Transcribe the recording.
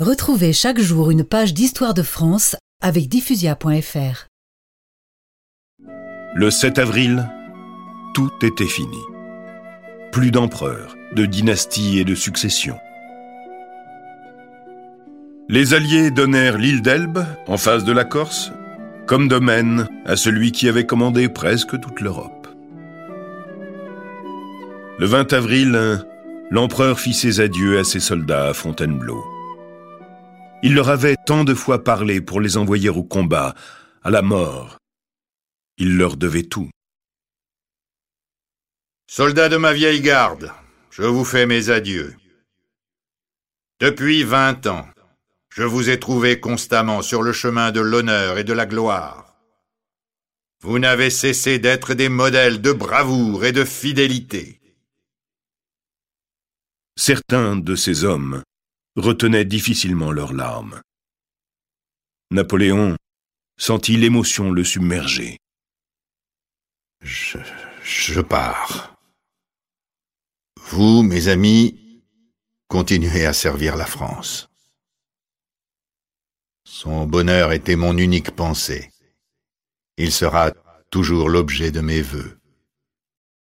Retrouvez chaque jour une page d'histoire de France avec diffusia.fr. Le 7 avril, tout était fini. Plus d'empereurs, de dynasties et de successions. Les Alliés donnèrent l'île d'Elbe, en face de la Corse, comme domaine à celui qui avait commandé presque toute l'Europe. Le 20 avril, l'empereur fit ses adieux à ses soldats à Fontainebleau. Il leur avait tant de fois parlé pour les envoyer au combat, à la mort. Il leur devait tout. Soldats de ma vieille garde, je vous fais mes adieux. Depuis vingt ans, je vous ai trouvé constamment sur le chemin de l'honneur et de la gloire. Vous n'avez cessé d'être des modèles de bravoure et de fidélité. Certains de ces hommes retenaient difficilement leurs larmes. Napoléon sentit l'émotion le submerger. Je, je pars. Vous, mes amis, continuez à servir la France. Son bonheur était mon unique pensée. Il sera toujours l'objet de mes vœux.